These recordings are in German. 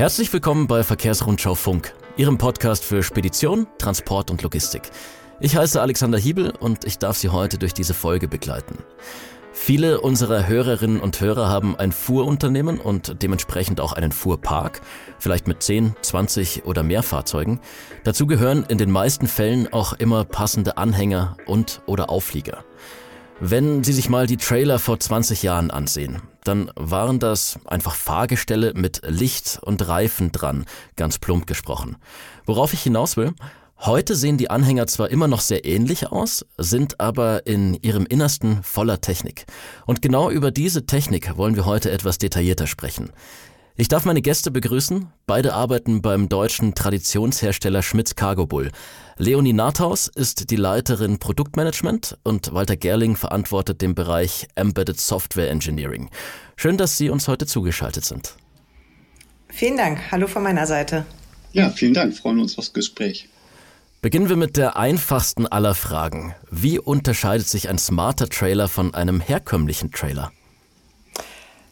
Herzlich willkommen bei Verkehrsrundschau Funk, Ihrem Podcast für Spedition, Transport und Logistik. Ich heiße Alexander Hiebel und ich darf Sie heute durch diese Folge begleiten. Viele unserer Hörerinnen und Hörer haben ein Fuhrunternehmen und dementsprechend auch einen Fuhrpark, vielleicht mit 10, 20 oder mehr Fahrzeugen. Dazu gehören in den meisten Fällen auch immer passende Anhänger und oder Auflieger. Wenn Sie sich mal die Trailer vor 20 Jahren ansehen, dann waren das einfach Fahrgestelle mit Licht und Reifen dran, ganz plump gesprochen. Worauf ich hinaus will, Heute sehen die Anhänger zwar immer noch sehr ähnlich aus, sind aber in ihrem Innersten voller Technik. Und genau über diese Technik wollen wir heute etwas detaillierter sprechen. Ich darf meine Gäste begrüßen. Beide arbeiten beim deutschen Traditionshersteller Schmitz Cargo Bull. Leonie Nathaus ist die Leiterin Produktmanagement und Walter Gerling verantwortet den Bereich Embedded Software Engineering. Schön, dass Sie uns heute zugeschaltet sind. Vielen Dank. Hallo von meiner Seite. Ja, vielen Dank. Freuen wir uns aufs Gespräch. Beginnen wir mit der einfachsten aller Fragen. Wie unterscheidet sich ein smarter Trailer von einem herkömmlichen Trailer?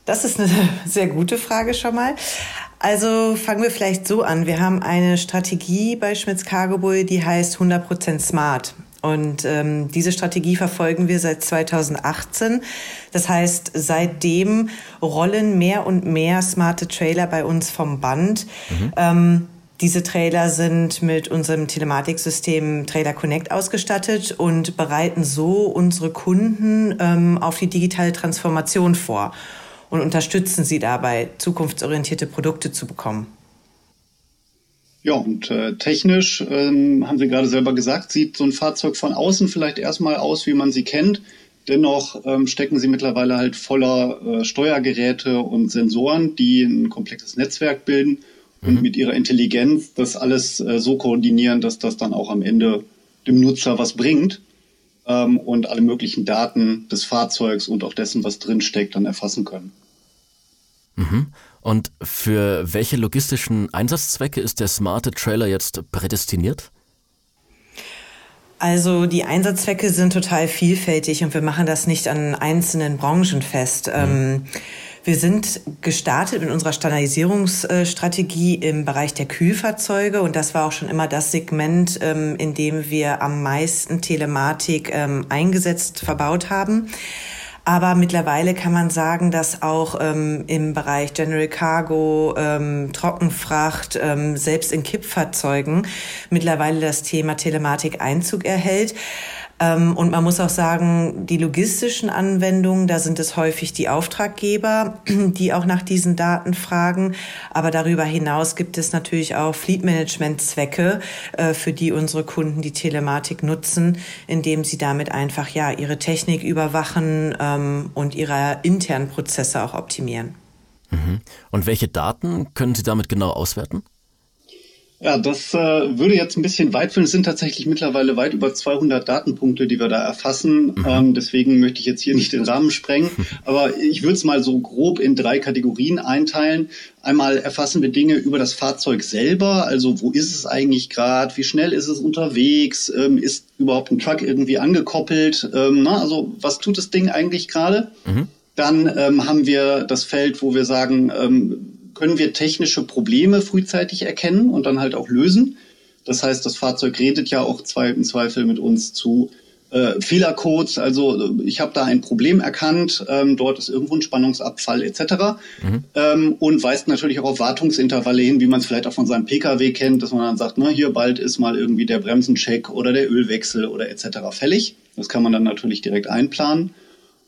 Das ist eine sehr gute Frage schon mal. Also fangen wir vielleicht so an. Wir haben eine Strategie bei Schmitz Cargo Bull, die heißt 100% Smart. Und ähm, diese Strategie verfolgen wir seit 2018. Das heißt, seitdem rollen mehr und mehr smarte Trailer bei uns vom Band. Mhm. Ähm, diese Trailer sind mit unserem Telematiksystem Trailer Connect ausgestattet und bereiten so unsere Kunden ähm, auf die digitale Transformation vor und unterstützen sie dabei, zukunftsorientierte Produkte zu bekommen. Ja, und äh, technisch, ähm, haben Sie gerade selber gesagt, sieht so ein Fahrzeug von außen vielleicht erstmal aus, wie man sie kennt. Dennoch ähm, stecken sie mittlerweile halt voller äh, Steuergeräte und Sensoren, die ein komplexes Netzwerk bilden und mhm. mit ihrer Intelligenz das alles äh, so koordinieren, dass das dann auch am Ende dem Nutzer was bringt ähm, und alle möglichen Daten des Fahrzeugs und auch dessen, was drinsteckt, dann erfassen können. Mhm. Und für welche logistischen Einsatzzwecke ist der smarte Trailer jetzt prädestiniert? Also die Einsatzzwecke sind total vielfältig und wir machen das nicht an einzelnen Branchen fest. Mhm. Ähm, wir sind gestartet mit unserer Standardisierungsstrategie im Bereich der Kühlfahrzeuge und das war auch schon immer das Segment, ähm, in dem wir am meisten Telematik ähm, eingesetzt, verbaut haben. Aber mittlerweile kann man sagen, dass auch ähm, im Bereich General Cargo, ähm, Trockenfracht, ähm, selbst in Kippfahrzeugen mittlerweile das Thema Telematik Einzug erhält. Ähm, und man muss auch sagen, die logistischen Anwendungen, da sind es häufig die Auftraggeber, die auch nach diesen Daten fragen. Aber darüber hinaus gibt es natürlich auch Fleet-Management-Zwecke, äh, für die unsere Kunden die Telematik nutzen, indem sie damit einfach ja ihre Technik überwachen ähm, und ihre internen Prozesse auch optimieren. Mhm. Und welche Daten können Sie damit genau auswerten? Ja, das äh, würde jetzt ein bisschen weit führen. Es sind tatsächlich mittlerweile weit über 200 Datenpunkte, die wir da erfassen. Mhm. Ähm, deswegen möchte ich jetzt hier nicht den Rahmen sprengen. Aber ich würde es mal so grob in drei Kategorien einteilen. Einmal erfassen wir Dinge über das Fahrzeug selber. Also wo ist es eigentlich gerade? Wie schnell ist es unterwegs? Ähm, ist überhaupt ein Truck irgendwie angekoppelt? Ähm, na, also was tut das Ding eigentlich gerade? Mhm. Dann ähm, haben wir das Feld, wo wir sagen, ähm, können wir technische Probleme frühzeitig erkennen und dann halt auch lösen. Das heißt, das Fahrzeug redet ja auch zwei, im Zweifel mit uns zu äh, Fehlercodes. Also ich habe da ein Problem erkannt, ähm, dort ist irgendwo ein Spannungsabfall etc. Mhm. Ähm, und weist natürlich auch auf Wartungsintervalle hin, wie man es vielleicht auch von seinem Pkw kennt, dass man dann sagt, na, hier bald ist mal irgendwie der Bremsencheck oder der Ölwechsel oder etc. fällig. Das kann man dann natürlich direkt einplanen.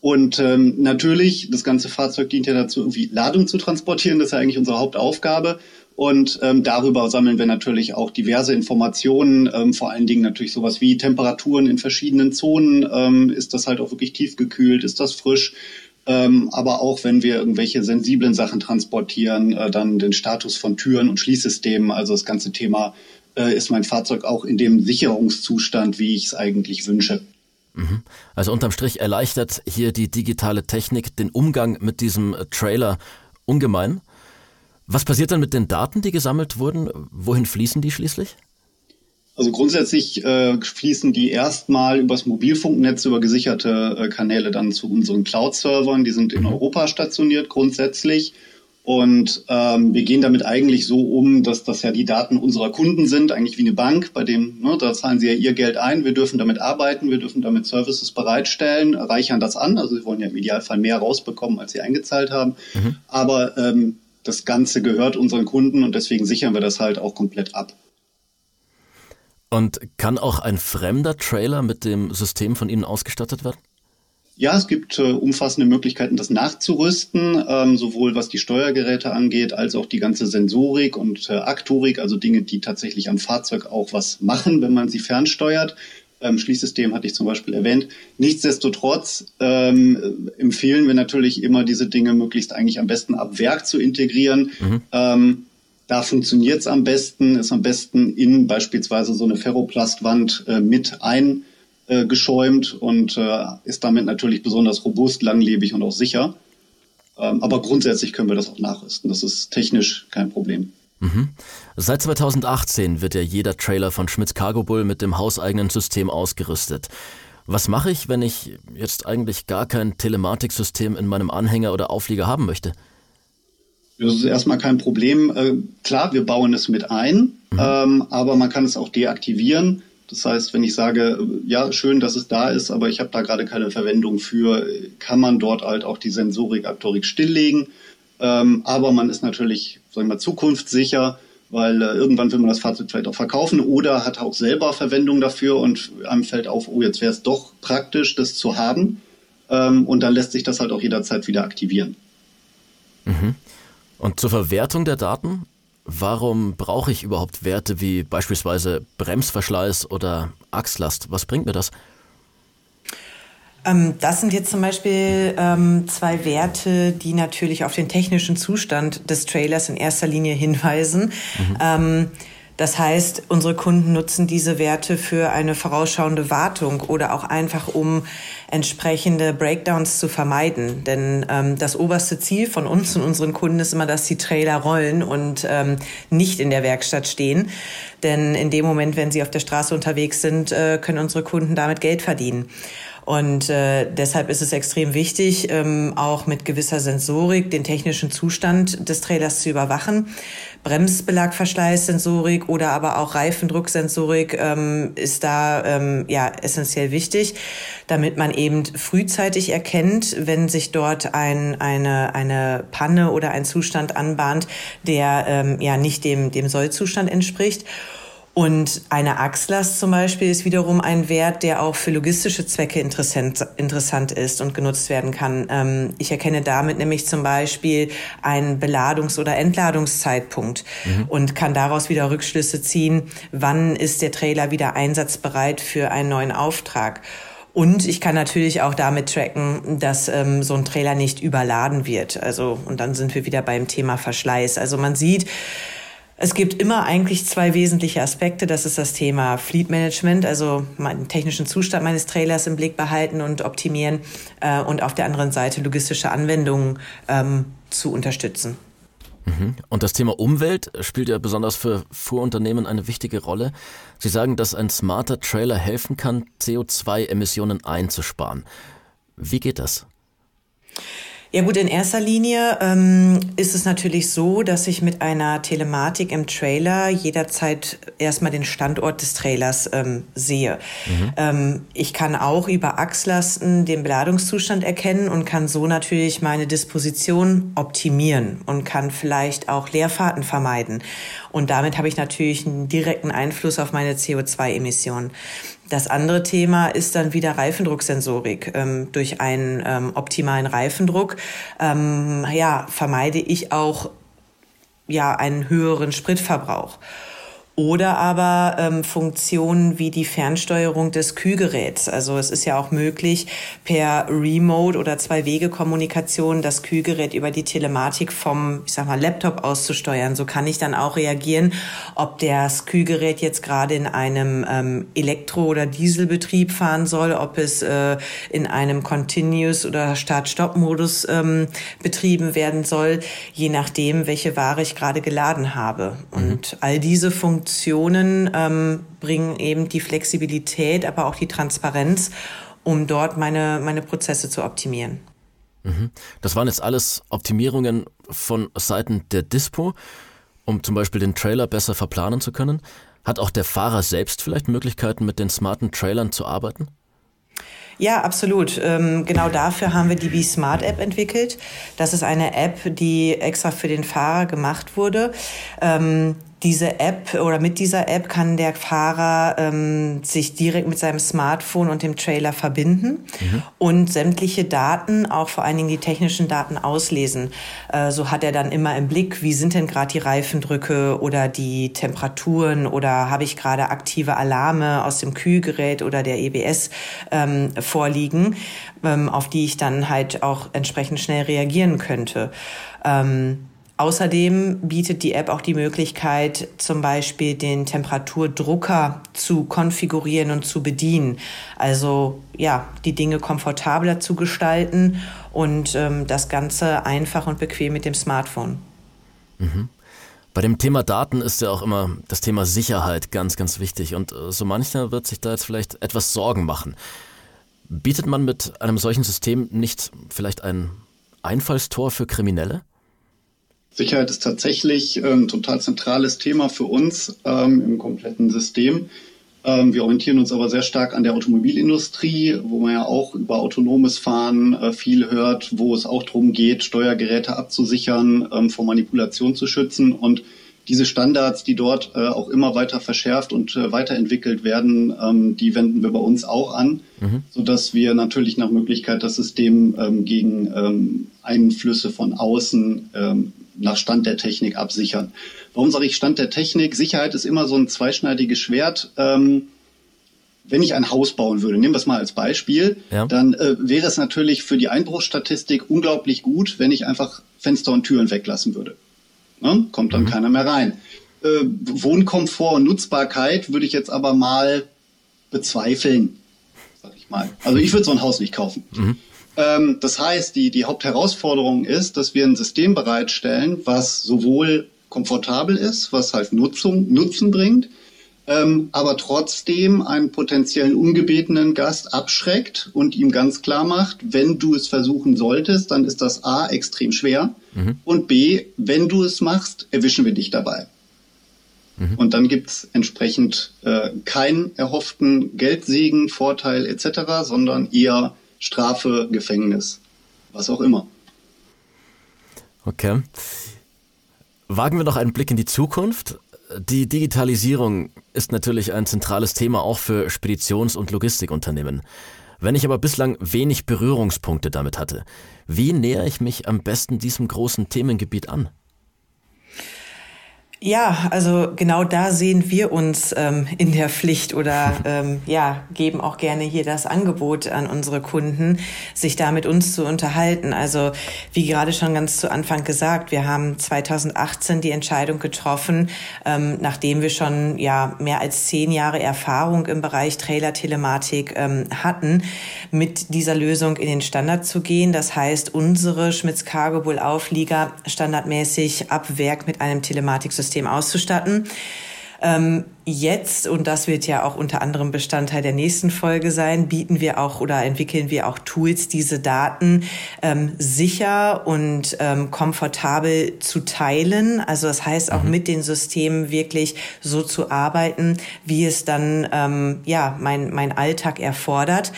Und ähm, natürlich, das ganze Fahrzeug dient ja dazu, irgendwie Ladung zu transportieren. Das ist ja eigentlich unsere Hauptaufgabe. Und ähm, darüber sammeln wir natürlich auch diverse Informationen, ähm, vor allen Dingen natürlich sowas wie Temperaturen in verschiedenen Zonen. Ähm, ist das halt auch wirklich tiefgekühlt? Ist das frisch? Ähm, aber auch wenn wir irgendwelche sensiblen Sachen transportieren, äh, dann den Status von Türen und Schließsystemen. Also das ganze Thema, äh, ist mein Fahrzeug auch in dem Sicherungszustand, wie ich es eigentlich wünsche. Mhm. Also unterm Strich erleichtert hier die digitale Technik den Umgang mit diesem äh, Trailer ungemein. Was passiert dann mit den Daten, die gesammelt wurden? Wohin fließen die schließlich? Also grundsätzlich äh, fließen die erstmal übers Mobilfunknetz über gesicherte äh, Kanäle dann zu unseren Cloud-Servern. Die sind in mhm. Europa stationiert grundsätzlich. Und ähm, wir gehen damit eigentlich so um, dass das ja die Daten unserer Kunden sind, eigentlich wie eine Bank, bei dem, ne, da zahlen sie ja ihr Geld ein, wir dürfen damit arbeiten, wir dürfen damit Services bereitstellen, reichern das an. Also sie wollen ja im Idealfall mehr rausbekommen, als sie eingezahlt haben. Mhm. Aber ähm, das Ganze gehört unseren Kunden und deswegen sichern wir das halt auch komplett ab. Und kann auch ein fremder Trailer mit dem System von Ihnen ausgestattet werden? Ja, es gibt äh, umfassende Möglichkeiten, das nachzurüsten, ähm, sowohl was die Steuergeräte angeht, als auch die ganze Sensorik und äh, Aktorik, also Dinge, die tatsächlich am Fahrzeug auch was machen, wenn man sie fernsteuert. Ähm, Schließsystem hatte ich zum Beispiel erwähnt. Nichtsdestotrotz ähm, empfehlen wir natürlich immer, diese Dinge möglichst eigentlich am besten ab Werk zu integrieren. Mhm. Ähm, da funktioniert es am besten, ist am besten in beispielsweise so eine Ferroplastwand äh, mit ein äh, geschäumt und äh, ist damit natürlich besonders robust, langlebig und auch sicher. Ähm, aber grundsätzlich können wir das auch nachrüsten. Das ist technisch kein Problem. Mhm. Seit 2018 wird ja jeder Trailer von Schmitz Cargo Bull mit dem hauseigenen System ausgerüstet. Was mache ich, wenn ich jetzt eigentlich gar kein Telematiksystem in meinem Anhänger oder Auflieger haben möchte? Das ist erstmal kein Problem. Äh, klar, wir bauen es mit ein, mhm. ähm, aber man kann es auch deaktivieren. Das heißt, wenn ich sage, ja, schön, dass es da ist, aber ich habe da gerade keine Verwendung für, kann man dort halt auch die Sensorik, Aktorik stilllegen. Ähm, aber man ist natürlich, sagen wir mal, zukunftssicher, weil äh, irgendwann will man das Fahrzeug vielleicht auch verkaufen oder hat auch selber Verwendung dafür und einem fällt auf, oh, jetzt wäre es doch praktisch, das zu haben. Ähm, und dann lässt sich das halt auch jederzeit wieder aktivieren. Mhm. Und zur Verwertung der Daten? Warum brauche ich überhaupt Werte wie beispielsweise Bremsverschleiß oder Achslast? Was bringt mir das? Ähm, das sind jetzt zum Beispiel ähm, zwei Werte, die natürlich auf den technischen Zustand des Trailers in erster Linie hinweisen. Mhm. Ähm, das heißt, unsere Kunden nutzen diese Werte für eine vorausschauende Wartung oder auch einfach, um entsprechende Breakdowns zu vermeiden. Denn ähm, das oberste Ziel von uns und unseren Kunden ist immer, dass die Trailer rollen und ähm, nicht in der Werkstatt stehen. Denn in dem Moment, wenn sie auf der Straße unterwegs sind, äh, können unsere Kunden damit Geld verdienen. Und äh, deshalb ist es extrem wichtig, ähm, auch mit gewisser Sensorik den technischen Zustand des Trailers zu überwachen. Bremsbelagverschleißsensorik oder aber auch Reifendrucksensorik ähm, ist da ähm, ja essentiell wichtig, damit man eben frühzeitig erkennt, wenn sich dort ein, eine, eine Panne oder ein Zustand anbahnt, der ähm, ja nicht dem, dem Sollzustand entspricht. Und eine Achslast zum Beispiel ist wiederum ein Wert, der auch für logistische Zwecke interessant, interessant ist und genutzt werden kann. Ähm, ich erkenne damit nämlich zum Beispiel einen Beladungs- oder Entladungszeitpunkt mhm. und kann daraus wieder Rückschlüsse ziehen, wann ist der Trailer wieder einsatzbereit für einen neuen Auftrag. Und ich kann natürlich auch damit tracken, dass ähm, so ein Trailer nicht überladen wird. Also, und dann sind wir wieder beim Thema Verschleiß. Also man sieht, es gibt immer eigentlich zwei wesentliche Aspekte. Das ist das Thema Fleet Management, also den technischen Zustand meines Trailers im Blick behalten und optimieren äh, und auf der anderen Seite logistische Anwendungen ähm, zu unterstützen. Mhm. Und das Thema Umwelt spielt ja besonders für Fuhrunternehmen eine wichtige Rolle. Sie sagen, dass ein smarter Trailer helfen kann, CO2-Emissionen einzusparen. Wie geht das? Ja gut, in erster Linie ähm, ist es natürlich so, dass ich mit einer Telematik im Trailer jederzeit erstmal den Standort des Trailers ähm, sehe. Mhm. Ähm, ich kann auch über Achslasten den Beladungszustand erkennen und kann so natürlich meine Disposition optimieren und kann vielleicht auch Leerfahrten vermeiden. Und damit habe ich natürlich einen direkten Einfluss auf meine CO2-Emissionen. Das andere Thema ist dann wieder Reifendrucksensorik. Ähm, durch einen ähm, optimalen Reifendruck ähm, ja, vermeide ich auch ja, einen höheren Spritverbrauch oder aber ähm, Funktionen wie die Fernsteuerung des Kühlgeräts. Also es ist ja auch möglich, per Remote oder Zwei-Wege-Kommunikation das Kühlgerät über die Telematik vom, ich sag mal, Laptop auszusteuern. So kann ich dann auch reagieren, ob das Kühlgerät jetzt gerade in einem ähm, Elektro- oder Dieselbetrieb fahren soll, ob es äh, in einem Continuous- oder Start-Stop-Modus ähm, betrieben werden soll, je nachdem, welche Ware ich gerade geladen habe. Mhm. Und all diese Funktionen Funktionen ähm, bringen eben die Flexibilität, aber auch die Transparenz, um dort meine, meine Prozesse zu optimieren. Mhm. Das waren jetzt alles Optimierungen von Seiten der Dispo, um zum Beispiel den Trailer besser verplanen zu können. Hat auch der Fahrer selbst vielleicht Möglichkeiten, mit den smarten Trailern zu arbeiten? Ja, absolut. Ähm, genau dafür haben wir die Be Smart App entwickelt. Das ist eine App, die extra für den Fahrer gemacht wurde. Ähm, diese App oder mit dieser App kann der Fahrer ähm, sich direkt mit seinem Smartphone und dem Trailer verbinden mhm. und sämtliche Daten, auch vor allen Dingen die technischen Daten auslesen. Äh, so hat er dann immer im Blick, wie sind denn gerade die Reifendrücke oder die Temperaturen oder habe ich gerade aktive Alarme aus dem Kühlgerät oder der EBS ähm, vorliegen, ähm, auf die ich dann halt auch entsprechend schnell reagieren könnte. Ähm, Außerdem bietet die App auch die Möglichkeit, zum Beispiel den Temperaturdrucker zu konfigurieren und zu bedienen. Also ja, die Dinge komfortabler zu gestalten und ähm, das Ganze einfach und bequem mit dem Smartphone. Mhm. Bei dem Thema Daten ist ja auch immer das Thema Sicherheit ganz, ganz wichtig. Und äh, so mancher wird sich da jetzt vielleicht etwas Sorgen machen. Bietet man mit einem solchen System nicht vielleicht ein Einfallstor für Kriminelle? Sicherheit ist tatsächlich ein ähm, total zentrales Thema für uns ähm, im kompletten System. Ähm, wir orientieren uns aber sehr stark an der Automobilindustrie, wo man ja auch über autonomes Fahren äh, viel hört, wo es auch darum geht, Steuergeräte abzusichern, ähm, vor Manipulation zu schützen. Und diese Standards, die dort äh, auch immer weiter verschärft und äh, weiterentwickelt werden, ähm, die wenden wir bei uns auch an, mhm. sodass wir natürlich nach Möglichkeit das System ähm, gegen ähm, Einflüsse von außen nach Stand der Technik absichern. Warum sage ich Stand der Technik? Sicherheit ist immer so ein zweischneidiges Schwert. Ähm, wenn ich ein Haus bauen würde, nehmen wir es mal als Beispiel, ja. dann äh, wäre es natürlich für die Einbruchsstatistik unglaublich gut, wenn ich einfach Fenster und Türen weglassen würde. Ne? Kommt dann mhm. keiner mehr rein. Äh, Wohnkomfort und Nutzbarkeit würde ich jetzt aber mal bezweifeln, sag ich mal. Also ich würde so ein Haus nicht kaufen. Mhm. Ähm, das heißt, die, die Hauptherausforderung ist, dass wir ein System bereitstellen, was sowohl komfortabel ist, was halt Nutzung, Nutzen bringt, ähm, aber trotzdem einen potenziellen ungebetenen Gast abschreckt und ihm ganz klar macht, wenn du es versuchen solltest, dann ist das A extrem schwer mhm. und B, wenn du es machst, erwischen wir dich dabei. Mhm. Und dann gibt's entsprechend äh, keinen erhofften Geldsegen, Vorteil etc., sondern eher Strafe, Gefängnis, was auch immer. Okay. Wagen wir noch einen Blick in die Zukunft. Die Digitalisierung ist natürlich ein zentrales Thema auch für Speditions- und Logistikunternehmen. Wenn ich aber bislang wenig Berührungspunkte damit hatte, wie nähere ich mich am besten diesem großen Themengebiet an? Ja, also genau da sehen wir uns ähm, in der Pflicht oder ähm, ja, geben auch gerne hier das Angebot an unsere Kunden, sich da mit uns zu unterhalten. Also wie gerade schon ganz zu Anfang gesagt, wir haben 2018 die Entscheidung getroffen, ähm, nachdem wir schon ja mehr als zehn Jahre Erfahrung im Bereich Trailer-Telematik ähm, hatten, mit dieser Lösung in den Standard zu gehen. Das heißt, unsere Schmitz Cargo Bull Auflieger standardmäßig ab Werk mit einem Telematiksystem System auszustatten. Ähm, jetzt, und das wird ja auch unter anderem Bestandteil der nächsten Folge sein, bieten wir auch oder entwickeln wir auch Tools, diese Daten ähm, sicher und ähm, komfortabel zu teilen. Also das heißt auch mhm. mit den Systemen wirklich so zu arbeiten, wie es dann ähm, ja mein, mein Alltag erfordert.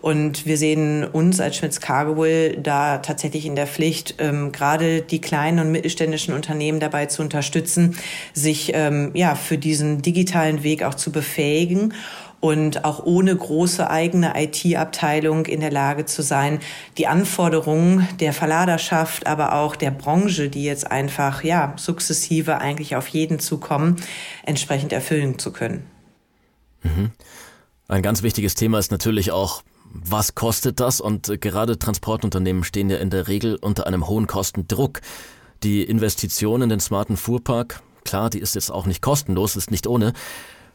Und wir sehen uns als Schmitz Cargowill da tatsächlich in der Pflicht, ähm, gerade die kleinen und mittelständischen Unternehmen dabei zu unterstützen, sich ähm, ja für diesen digitalen Weg auch zu befähigen und auch ohne große eigene IT-Abteilung in der Lage zu sein, die Anforderungen der Verladerschaft, aber auch der Branche, die jetzt einfach ja sukzessive eigentlich auf jeden zukommen, entsprechend erfüllen zu können. Mhm. Ein ganz wichtiges Thema ist natürlich auch was kostet das? Und äh, gerade Transportunternehmen stehen ja in der Regel unter einem hohen Kostendruck. Die Investition in den smarten Fuhrpark, klar, die ist jetzt auch nicht kostenlos, ist nicht ohne.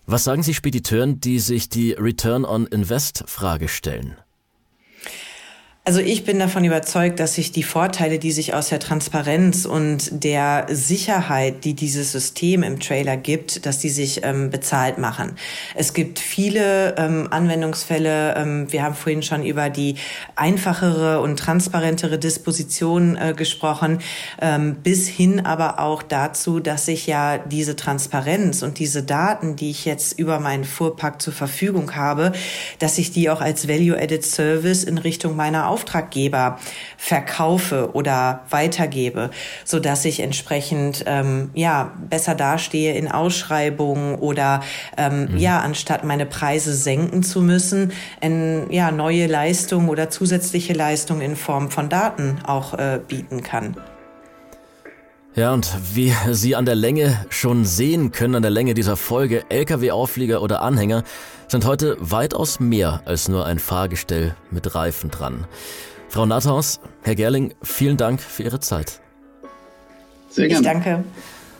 Was sagen Sie Spediteuren, die sich die Return on Invest Frage stellen? Also ich bin davon überzeugt, dass sich die Vorteile, die sich aus der Transparenz und der Sicherheit, die dieses System im Trailer gibt, dass die sich ähm, bezahlt machen. Es gibt viele ähm, Anwendungsfälle. Ähm, wir haben vorhin schon über die einfachere und transparentere Disposition äh, gesprochen, ähm, bis hin aber auch dazu, dass ich ja diese Transparenz und diese Daten, die ich jetzt über meinen Fuhrpark zur Verfügung habe, dass ich die auch als Value-Added Service in Richtung meiner Auftraggeber verkaufe oder weitergebe, so dass ich entsprechend ähm, ja besser dastehe in Ausschreibungen oder ähm, mhm. ja anstatt meine Preise senken zu müssen, in, ja neue Leistungen oder zusätzliche Leistungen in Form von Daten auch äh, bieten kann. Ja, und wie Sie an der Länge schon sehen können, an der Länge dieser Folge, Lkw-Auflieger oder Anhänger sind heute weitaus mehr als nur ein Fahrgestell mit Reifen dran. Frau Nathaus, Herr Gerling, vielen Dank für Ihre Zeit. Sehr gerne. Ich danke.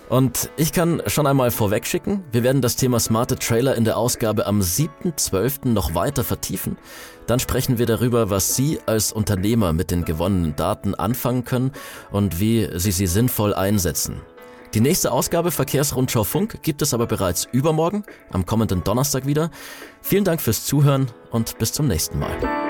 Und ich kann schon einmal vorwegschicken, wir werden das Thema smarte Trailer in der Ausgabe am 7.12. noch weiter vertiefen. Dann sprechen wir darüber, was Sie als Unternehmer mit den gewonnenen Daten anfangen können und wie Sie sie sinnvoll einsetzen. Die nächste Ausgabe Verkehrsrundschau Funk gibt es aber bereits übermorgen, am kommenden Donnerstag wieder. Vielen Dank fürs Zuhören und bis zum nächsten Mal.